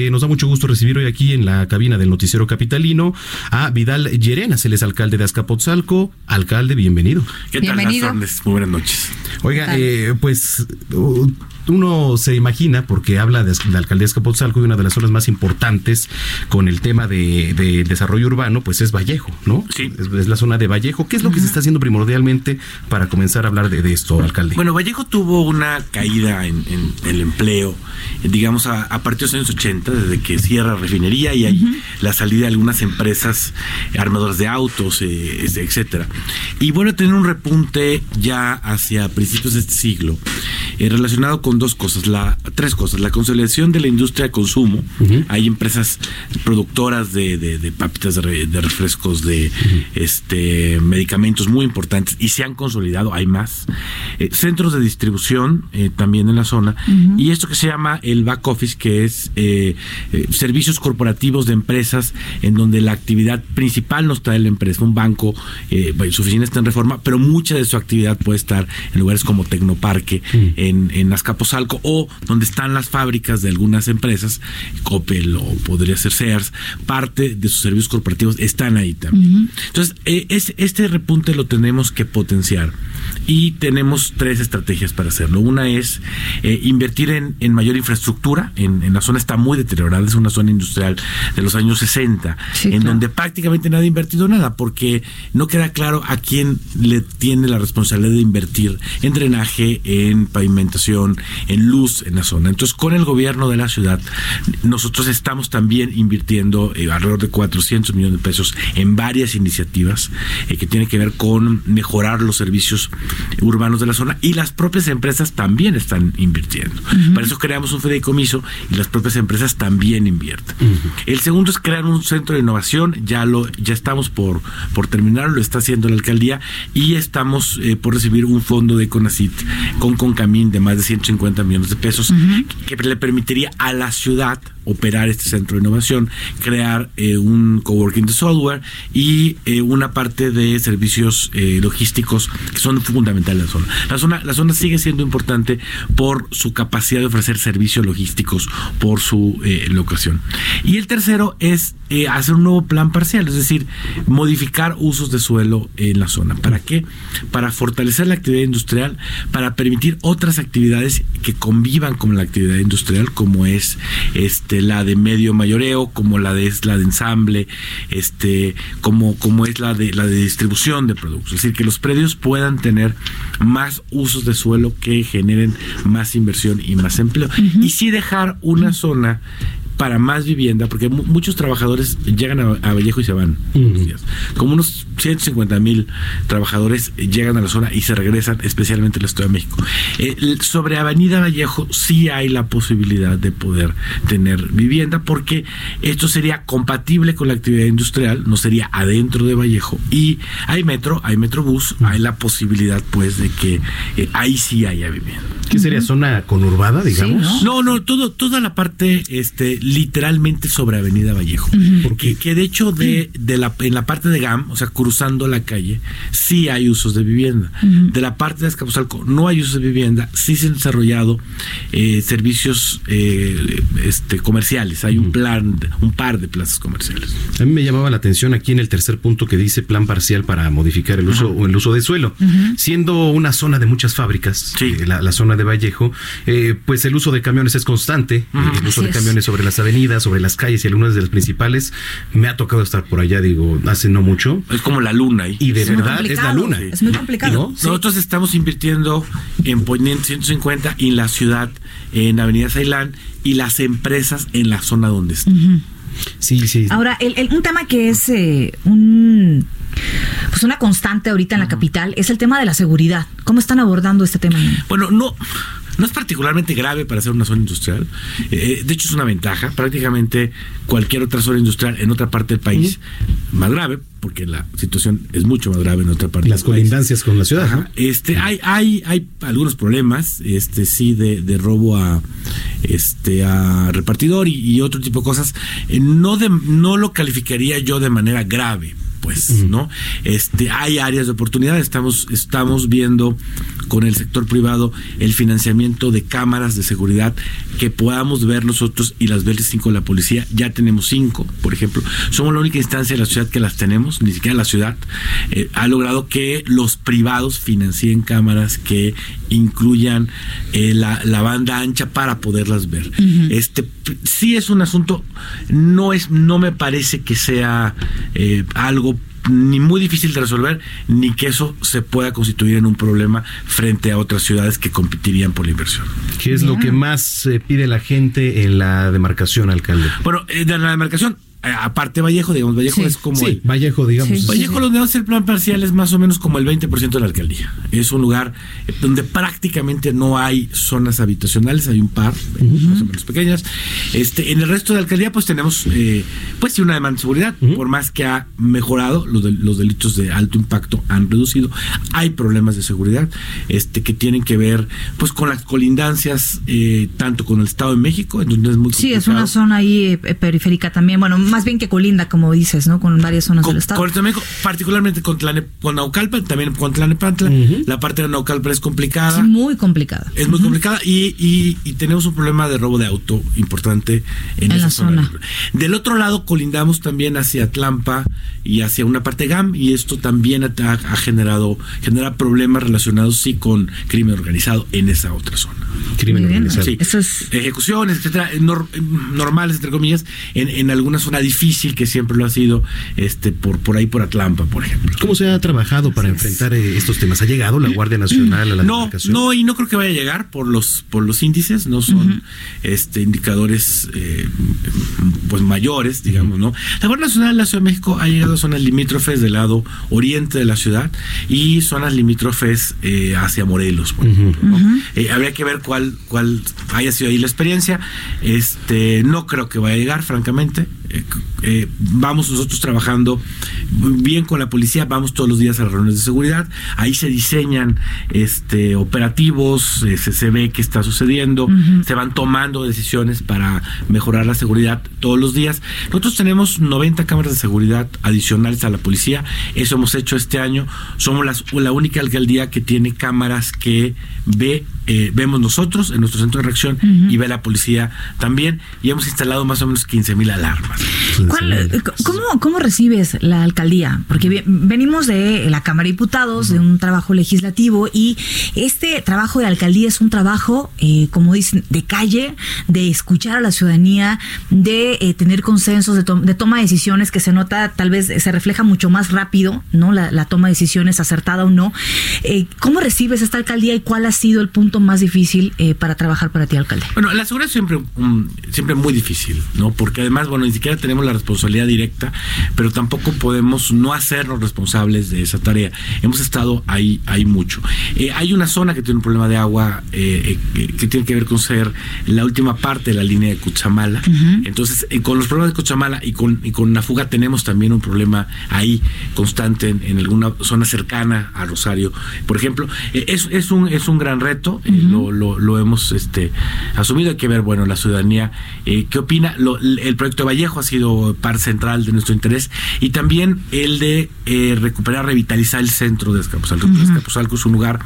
Eh, nos da mucho gusto recibir hoy aquí en la cabina del Noticiero Capitalino a Vidal Llerenas, él es alcalde de Azcapotzalco. Alcalde, bienvenido. ¿Qué tal, Bienvenido. Muy buenas noches. Oiga, eh, pues uh, uno se imagina, porque habla de la alcaldía de y una de las zonas más importantes con el tema de, de desarrollo urbano, pues es Vallejo, ¿no? Sí. Es, es la zona de Vallejo. ¿Qué es lo que se está haciendo primordialmente para comenzar a hablar de, de esto, alcalde? Bueno, Vallejo tuvo una caída en, en el empleo, digamos, a, a partir de los años 80, desde que cierra refinería y hay la salida de algunas empresas armadoras de autos, eh, etcétera. Y vuelve a tener un repunte ya hacia principios de este siglo, eh, relacionado con dos cosas, la, tres cosas, la consolidación de la industria de consumo, hay empresas productoras de, de- de papitas de, re- de refrescos, de este medicamentos muy importantes y se han consolidado, hay más. Eh, centros de distribución eh, también en la zona. Y esto que se llama el back office, que es servicios corporativos de empresas en donde la actividad principal no está en la empresa, un banco, eh, su oficina está en reforma, pero mucha de su actividad puede estar en lugares como Tecnoparque, en, en Azcapotzalco o donde están las fábricas de algunas empresas, Coppel o podría ser Sears, parte de sus servicios corporativos están ahí también. Entonces, eh, es- este repunte lo tenemos que potenciar y tenemos tres estrategias para hacerlo. Una es eh, invertir en, en mayor infraestructura, en, en la zona está muy deteriorada, es una zona industrial de los años 60, Sí, en claro. donde prácticamente nadie ha invertido nada, porque no queda claro a quién le tiene la responsabilidad de invertir en drenaje, en pavimentación, en luz en la zona. Entonces, con el gobierno de la ciudad, nosotros estamos también invirtiendo eh, alrededor de 400 millones de pesos en varias iniciativas eh, que tienen que ver con mejorar los servicios urbanos de la zona y las propias empresas también están invirtiendo. Para eso creamos un fideicomiso y las propias empresas también invierten. El segundo es crear un centro de innovación, ya lo ya estamos por por terminar, lo está haciendo la alcaldía y estamos eh, por recibir un fondo de Conacit con Concamín de más de 150 millones de pesos que le permitiría a la ciudad operar este centro de innovación, crear eh, un coworking de software y eh, una parte de servicios eh, logísticos que son fundamentales en la zona. La zona la zona sigue siendo importante por su capacidad de ofrecer servicios logísticos, por su locación. Y el tercero es hacer un nuevo plan parcial, es decir, modificar usos de suelo en la zona. ¿Para qué? Para fortalecer la actividad industrial, para permitir otras actividades que convivan con la actividad industrial, como es este la de medio mayoreo, como la de es la de ensamble, este, como, como es la de la de distribución de productos. Es decir, que los predios puedan tener más usos de suelo que generen más inversión y más empleo. Y sí dejar una zona para más vivienda, porque mu- muchos trabajadores llegan a, a Vallejo y se van. unos días. Como unos 150 mil trabajadores llegan a la zona y se regresan, especialmente en la Ciudad de México. Eh, sobre Avenida Vallejo sí hay la posibilidad de poder tener vivienda, porque esto sería compatible con la actividad industrial, no sería adentro de Vallejo. Y hay metro, hay metrobús, hay la posibilidad, pues, de que eh, ahí sí haya vivienda. ¿Qué sería zona conurbada, digamos? No, no, todo, toda la parte, este, literalmente sobre Avenida Vallejo. Porque que de hecho de, de la, en la parte de GAM, o sea, cruzando la calle, sí hay usos de vivienda. De la parte de Escapuzalco no hay usos de vivienda, sí se han desarrollado eh, servicios eh, este, comerciales. Hay un plan, de- un par de plazas comerciales. A mí me llamaba la atención aquí en el tercer punto que dice plan parcial para modificar el uso o el uso de suelo. Siendo una zona de muchas fábricas, Sí. eh, la, la zona de Vallejo, eh, pues el uso de camiones es constante. eh, el uso Así de es. camiones sobre las avenidas, sobre las calles y algunas de las principales. Me ha tocado estar por allá, digo, hace no mucho. Es como la luna ahí. Y de verdad es la luna. Es muy complicado. ¿No? Nosotros estamos invirtiendo en Poniente 150 y en la ciudad, en Avenida Ceilán, y las empresas en la zona donde están. Sí, sí. Ahora, el, el- un tema que es eh, un pues una constante ahorita en la capital es el tema de la seguridad. ¿Cómo están abordando este tema? Bueno, no, No es particularmente grave para ser una zona industrial. Eh, de hecho, es una ventaja. Prácticamente cualquier otra zona industrial en otra parte del país, más grave, porque la situación es mucho más grave en otra parte Las del país. colindancias con la ciudad. Ajá. ¿no? Este, hay, hay, hay algunos problemas, este, sí, de, de robo a, este, a repartidor y, y otro tipo de cosas. Eh, no de, no lo calificaría yo de manera grave pues, ¿no? Este, hay áreas de oportunidad, estamos, estamos viendo con el sector privado el financiamiento de cámaras de seguridad que podamos ver nosotros y las ver cinco de la policía, ya tenemos cinco, por ejemplo, somos la única instancia de la ciudad que las tenemos, ni siquiera la ciudad, eh, ha logrado que los privados financien cámaras que incluyan eh, la, la, banda ancha para poderlas ver. Uh -huh. Este sí es un asunto, no es, no me parece que sea eh, algo ni muy difícil de resolver, ni que eso se pueda constituir en un problema frente a otras ciudades que competirían por la inversión. ¿Qué es lo que más eh, pide la gente en la demarcación, alcalde? Bueno, eh, de la demarcación, aparte Vallejo, digamos, Vallejo sí, es como... Sí, el, Vallejo, digamos. Sí, Vallejo, sí, lo de el plan parcial es más o menos como el 20% de la alcaldía. Es un lugar donde prácticamente no hay zonas habitacionales, hay un par, uh -huh. más o menos pequeñas. Este, en el resto de la alcaldía, pues tenemos, eh, pues sí, una demanda de seguridad, uh -huh. por más que ha mejorado, los, de, los delitos de alto impacto han reducido. Hay problemas de seguridad este, que tienen que ver, pues, con las colindancias, eh, tanto con el Estado de México, en donde es muy Sí, es una zona ahí eh, periférica también, bueno, más bien que colinda, como dices, ¿no? Con varias zonas con, del estado. Con México, particularmente con, Tlane, con Naucalpan, también con Tlanepantla. Uh -huh. La parte de Naucalpan es complicada. Sí, muy complicada. Es muy uh -huh. complicada y, y, y, tenemos un problema de robo de auto importante en, en esa la zona. zona. Del otro lado, colindamos también hacia Tlampa y hacia una parte GAM y esto también ha, ha generado genera problemas relacionados sí con crimen organizado en esa otra zona. Crimen organizado. Sí. Eso es... Ejecuciones, etcétera, nor, normales entre comillas, en, en alguna zona difícil que siempre lo ha sido este por por ahí por Atlampa, por ejemplo. ¿Cómo se ha trabajado para enfrentar eh, estos temas? ¿Ha llegado la Guardia Nacional a la No, no y no creo que vaya a llegar por los por los índices, no son uh -huh. este indicadores eh, pues mayores, digamos, ¿no? La Guardia Nacional de la Ciudad de México ha llegado a zonas limítrofes del lado oriente de la ciudad y zonas limítrofes eh, hacia Morelos, por ejemplo, uh -huh. ¿no? habría que ver cuál cuál haya sido ahí la experiencia. Este, no creo que vaya a llegar, francamente. Eh, vamos nosotros trabajando bien con la policía, vamos todos los días a las reuniones de seguridad, ahí se diseñan este operativos, eh, se, se, ve qué está sucediendo, uh -huh. se van tomando decisiones para mejorar la seguridad todos los días. Nosotros tenemos 90 cámaras de seguridad adicionales a la policía, eso hemos hecho este año, somos las, la única alcaldía que tiene cámaras que ve, eh, vemos nosotros en nuestro centro de reacción uh -huh. y ve la policía también, y hemos instalado más o menos 15 mil alarmas. ¿Cuál, ¿cómo, ¿Cómo recibes la alcaldía? Porque venimos de la Cámara de Diputados, de un trabajo legislativo, y este trabajo de alcaldía es un trabajo, eh, como dicen, de calle, de escuchar a la ciudadanía, de eh, tener consensos, de, to de, toma de decisiones que se nota, tal vez se refleja mucho más rápido, ¿no? La, la toma de decisiones, acertada o no. Eh, ¿Cómo recibes esta alcaldía y cuál ha sido el punto más difícil eh, para trabajar para ti, alcalde? Bueno, la seguridad es siempre, um, siempre muy difícil, ¿no? Porque además, bueno, ni siquiera tenemos la responsabilidad directa, pero tampoco podemos no hacernos responsables de esa tarea. Hemos estado ahí, ahí mucho. Eh, hay una zona que tiene un problema de agua eh, eh, que tiene que ver con ser la última parte de la línea de Cuchamala. Uh -huh. Entonces, con los problemas de Cuchamala y con, y con la fuga tenemos también un problema ahí constante en, en alguna zona cercana a Rosario. Por ejemplo, es, es, un, es un gran reto, uh -huh. lo, lo, lo, hemos este, asumido. Hay que ver, bueno, la ciudadanía, ¿qué opina? Lo, el proyecto de Vallejo ha sido par central de nuestro interés y también el de eh, recuperar, revitalizar el centro de Escapuzalco. Uh -huh. Escapuzalco es un lugar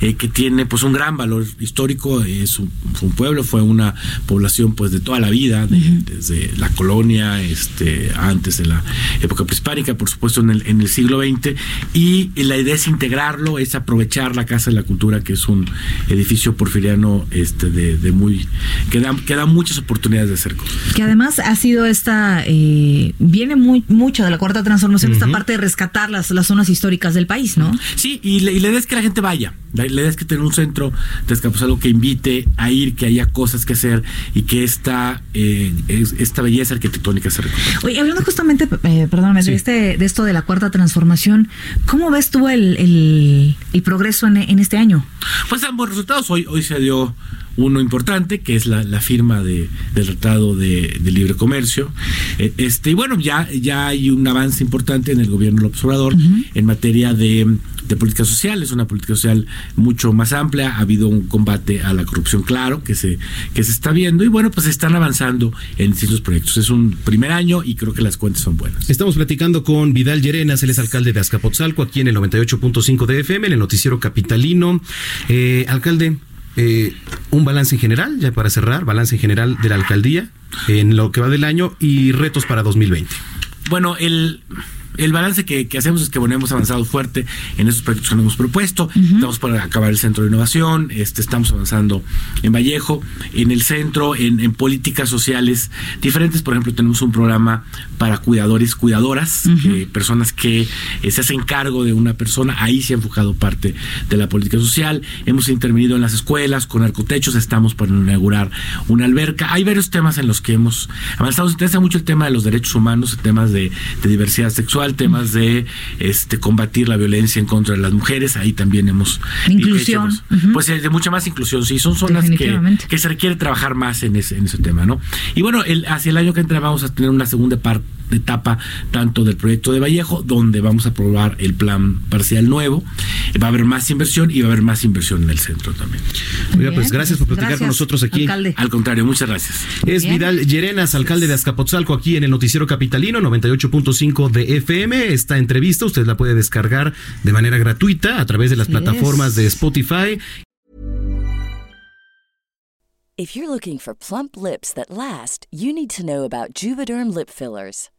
eh, que tiene pues un gran valor histórico, es un, fue un pueblo, fue una población pues de toda la vida, de, uh -huh. desde la colonia, este, antes de la época prehispánica, por supuesto en el, en el siglo XX, y la idea es integrarlo, es aprovechar la Casa de la Cultura, que es un edificio porfiriano este, de, de muy, que da, que da muchas oportunidades de hacer cosas. Que además ha sido esta eh, viene muy mucho de la cuarta transformación, uh -huh. esta parte de rescatar las, las zonas históricas del país, ¿no? Sí, y, y la idea es que la gente vaya La, idea es que tener un centro de algo que invite a ir, que haya cosas que hacer y que esta, eh, esta belleza arquitectónica se recupere. Oye, hablando justamente, eh, perdóname, de, este, de esto de la cuarta transformación, ¿cómo ves tú el, el, progreso en, en, este año? Pues ambos resultados. Hoy, hoy se dio uno importante, que es la, la firma de, del Tratado de, Libre Comercio. Eh, este, y bueno, ya, ya hay un avance importante en el gobierno López Obrador en materia de, de política social. Es una política social mucho más amplia. Ha habido un combate a la corrupción claro que se, que se está viendo. Y bueno, pues están avanzando en distintos proyectos. Es un primer año y creo que las cuentas son buenas. Estamos platicando con Vidal Llerenas, él es alcalde de Azcapotzalco, aquí en el 98.5 de FM, en el noticiero capitalino. Eh, alcalde, eh, un balance en general, ya para cerrar, balance en general de la alcaldía en lo que va del año y retos para 2020. Bueno, el el balance que, hacemos es que bueno, hemos avanzado fuerte en esos proyectos que nos hemos propuesto. Estamos para acabar el centro de innovación, este, estamos avanzando en Vallejo, en el centro, en, políticas sociales diferentes. Por ejemplo, tenemos un programa para cuidadores, cuidadoras, personas que eh, se hacen cargo de una persona. Ahí se ha enfocado parte de la política social. Hemos intervenido en las escuelas con arcotechos, estamos para inaugurar una alberca. Hay varios temas en los que hemos avanzado. Nos interesa mucho el tema de los derechos humanos, temas de diversidad sexual temas de este combatir la violencia en contra de las mujeres, ahí también hemos inclusión, pues eh, de mucha más inclusión, sí, son zonas que, que se requiere trabajar más en ese, en ese tema, ¿no? Y bueno, el, hacia el año que entra vamos a tener una segunda parte etapa tanto del proyecto de Vallejo, donde vamos a aprobar el plan parcial nuevo. Va a haber más inversión y va a haber más inversión en el centro también. Oiga, pues gracias por platicar con nosotros aquí. Al contrario, muchas gracias. Es Vidal Llerenas, alcalde de Azcapotzalco, aquí en el Noticiero Capitalino 98.5 de FM. Esta entrevista usted la puede descargar de manera gratuita a través de las plataformas de Spotify. If you're looking for plump lips that last, you need to know about Juvederm lip fillers.